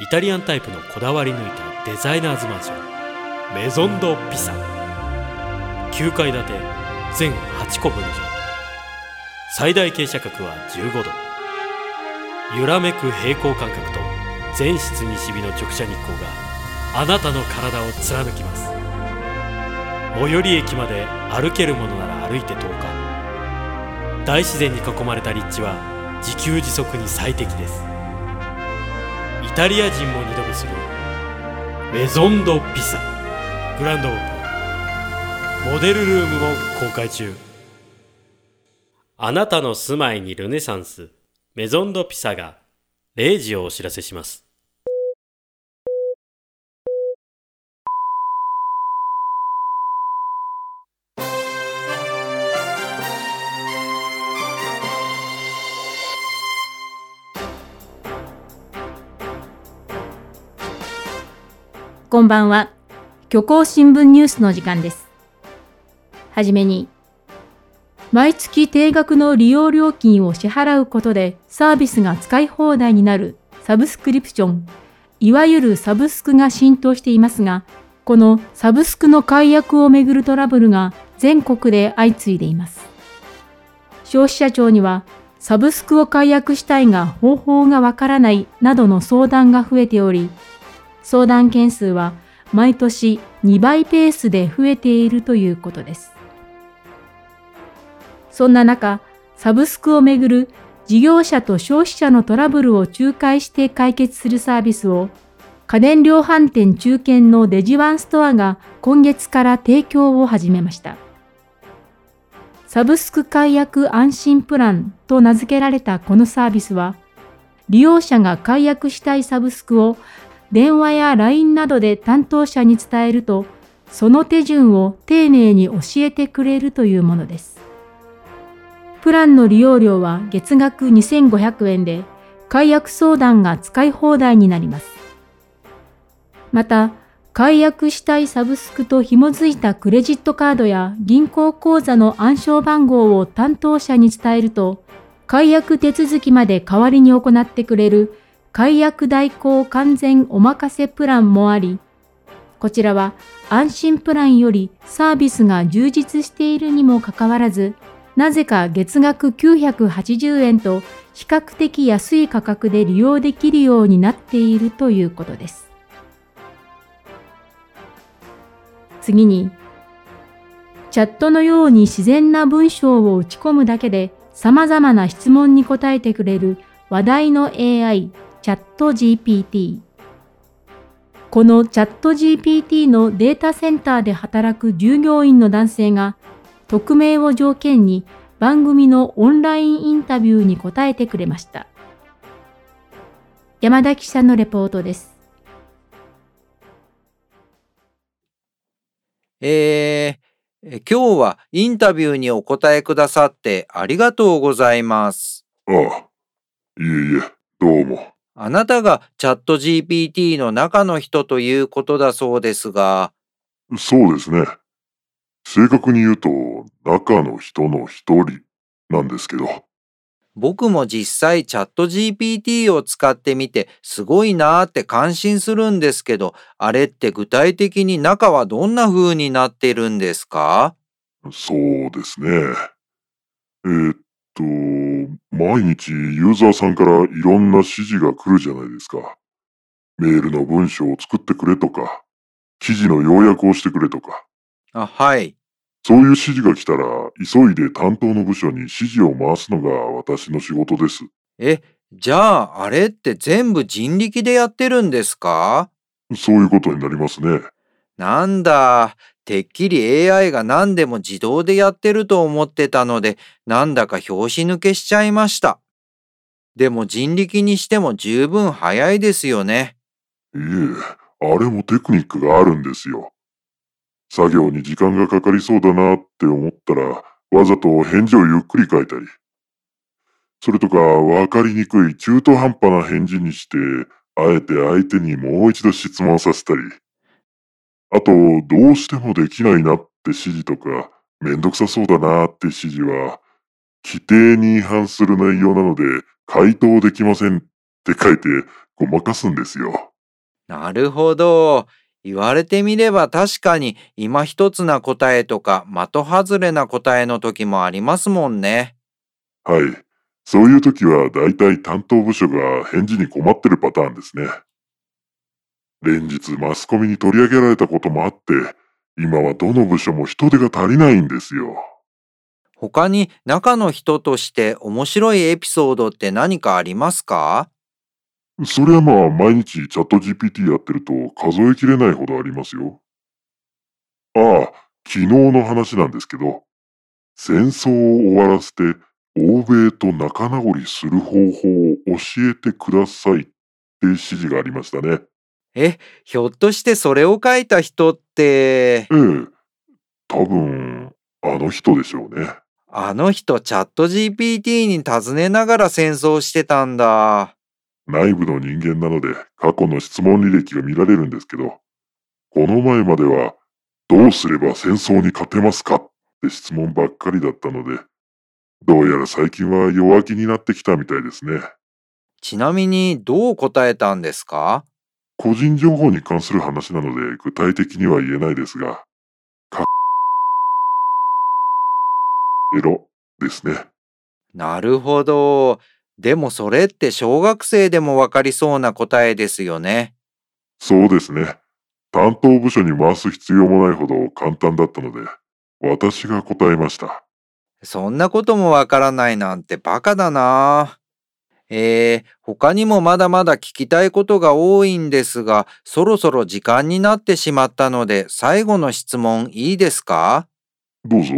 イタリアンタイプのこだわり抜いたデザイナーズマンションメゾンド・ピサ。9階建て全8個分譲最大傾斜角は15度。揺らめく平行感覚と全室西日の直射日光があなたの体を貫きます。最寄り駅まで歩けるものなら歩いて10日大自然に囲まれた立地は自給自足に最適です。タリア人も二度見する。メゾンド・ピサグランドオープン。モデルルームも公開中。あなたの住まいにルネサンス。メゾンド・ピサが0時をお知らせします。こんばんは。虚構新聞ニュースの時間です。はじめに、毎月定額の利用料金を支払うことでサービスが使い放題になるサブスクリプション、いわゆるサブスクが浸透していますが、このサブスクの解約をめぐるトラブルが全国で相次いでいます。消費者庁には、サブスクを解約したいが方法がわからないなどの相談が増えており、相談件数は毎年2倍ペースで増えているということです。そんな中、サブスクをめぐる事業者と消費者のトラブルを仲介して解決するサービスを家電量販店中堅のデジワンストアが今月から提供を始めました。サブスク解約安心プランと名付けられたこのサービスは、利用者が解約したいサブスクを電話や LINE などで担当者に伝えると、その手順を丁寧に教えてくれるというものです。プランの利用料は月額2500円で、解約相談が使い放題になります。また、解約したいサブスクと紐づいたクレジットカードや銀行口座の暗証番号を担当者に伝えると、解約手続きまで代わりに行ってくれる解約代行完全お任せプランもあり、こちらは安心プランよりサービスが充実しているにもかかわらず、なぜか月額980円と比較的安い価格で利用できるようになっているということです。次に、チャットのように自然な文章を打ち込むだけで様々な質問に答えてくれる話題の AI チャット GPT このチャット GPT のデータセンターで働く従業員の男性が匿名を条件に番組のオンラインインタビューに答えてくれました。山田記者のレポートです。えー、今日はインタビューにお答えくださってありがとうございます。ああ、いえいえ、どうも。あなたがチャット GPT の中の人ということだそうですが。そうですね。正確に言うと、中の人の一人なんですけど。僕も実際チャット GPT を使ってみてすごいなーって感心するんですけど、あれって具体的に中はどんな風になってるんですか？そうですね。えー、っと、毎日ユーザーさんからいろんな指示が来るじゃないですか。メールの文章を作ってくれとか、記事の要約をしてくれとか。あ、はい。そういう指示が来たら、急いで担当の部署に指示を回すのが私の仕事です。え、じゃあ、あれって全部人力でやってるんですか？そういうことになりますね。なんだ、てっきり AI が何でも自動でやってると思ってたので、なんだか拍子抜けしちゃいました。でも人力にしても十分早いですよね。いえ、あれもテクニックがあるんですよ。作業に時間がかかりそうだなって思ったら、わざと返事をゆっくり書いたり。それとか、わかりにくい中途半端な返事にして、あえて相手にもう一度質問させたり。あと、どうしてもできないなって指示とか、めんどくさそうだなって指示は、規定に違反する内容なので、回答できませんって書いてごまかすんですよ。なるほど。言われてみれば確かに今一つな答えとか的外れな答えの時もありますもんね。はい。そういう時は大体担当部署が返事に困ってるパターンですね。連日マスコミに取り上げられたこともあって、今はどの部署も人手が足りないんですよ。他に中の人として面白いエピソードって何かありますか？そりゃまあ毎日チャット GPT やってると数えきれないほどありますよ。ああ、昨日の話なんですけど、戦争を終わらせて欧米と仲直りする方法を教えてくださいって指示がありましたね。え、ひょっとしてそれを書いた人って、ええ、多分、あの人でしょうね。あの人チャット GPT に尋ねながら戦争してたんだ。内部の人間なので過去の質問履歴が見られるんですけど、この前まではどうすれば戦争に勝てますかって質問ばっかりだったので、どうやら最近は弱気になってきたみたいですね。ちなみにどう答えたんですか？個人情報に関する話なので具体的には言えないですが、かエロですね。なるほど。でもそれって小学生でもわかりそうな答えですよね。そうですね。担当部署に回す必要もないほど簡単だったので、私が答えました。そんなこともわからないなんてバカだなえー、他にもまだまだ聞きたいことが多いんですが、そろそろ時間になってしまったので、最後の質問いいですか？どうぞ。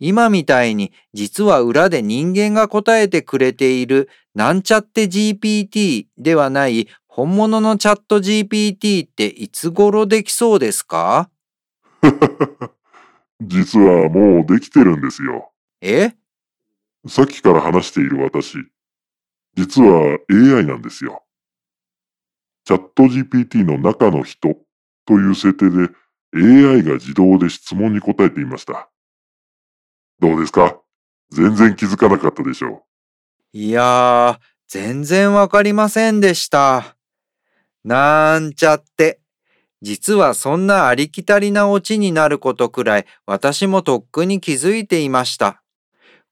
今みたいに実は裏で人間が答えてくれているなんちゃって GPT ではない本物のチャット GPT っていつ頃できそうですか？実はもうできてるんですよ。え？さっきから話している私、実は AI なんですよ。チャット GPT の中の人という設定で AI が自動で質問に答えていました。どうですか？全然気づかなかったでしょう。いやー、全然わかりませんでした。なんちゃって。実はそんなありきたりなオチになることくらい私もとっくに気づいていました。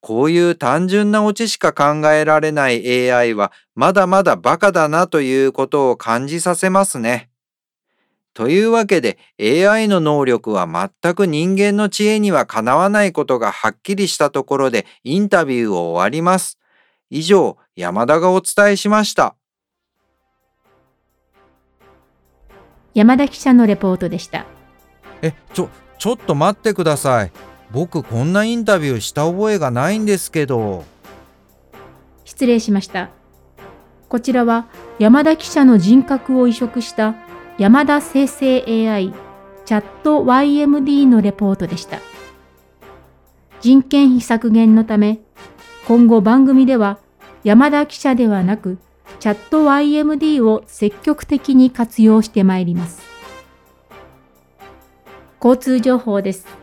こういう単純なオチしか考えられない AI はまだまだバカだなということを感じさせますね。というわけで AI の能力は全く人間の知恵にはかなわないことがはっきりしたところでインタビューを終わります。以上、山田がお伝えしました。山田記者のレポートでした。え、ちょ、ちょっと待ってください。僕こんなインタビューした覚えがないんですけど。失礼しました。こちらは山田記者の人格を移植した山田生成 AI チャット YMD のレポートでした。人件費削減のため、今後番組では山田記者ではなくチャット YMD を積極的に活用してまいります。交通情報です。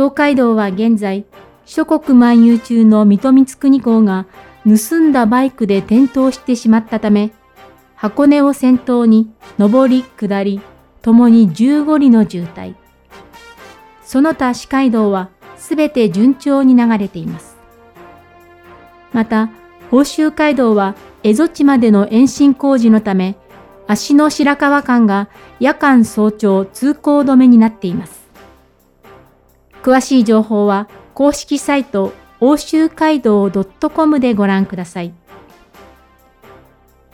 東海道は現在、諸国漫遊中の水戸光圀公が盗んだバイクで転倒してしまったため、箱根を先頭に上り下りともに15里の渋滞。その他四街道はすべて順調に流れています。また、甲州街道は蝦夷地までの延伸工事のため、足の白川間が夜間早朝通行止めになっています。詳しい情報は公式サイト欧州街道 .com でご覧ください。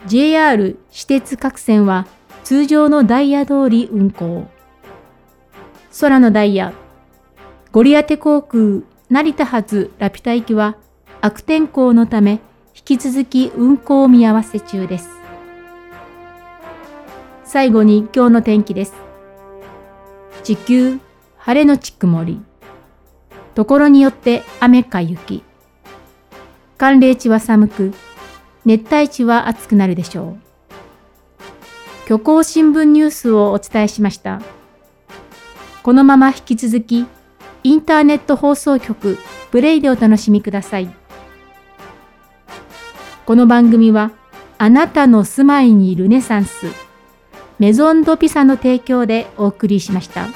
JR 私鉄各線は通常のダイヤ通り運行。空のダイヤ、ゴリアテ航空成田発ラピュタ行きは悪天候のため引き続き運行見合わせ中です。最後に今日の天気です。地球、晴れのち曇り。ところによって雨か雪。寒冷地は寒く、熱帯地は暑くなるでしょう。虚構新聞ニュースをお伝えしました。このまま引き続き、インターネット放送局プレイでお楽しみください。この番組は、あなたの住まいにルネサンス。メゾンドピサの提供でお送りしました。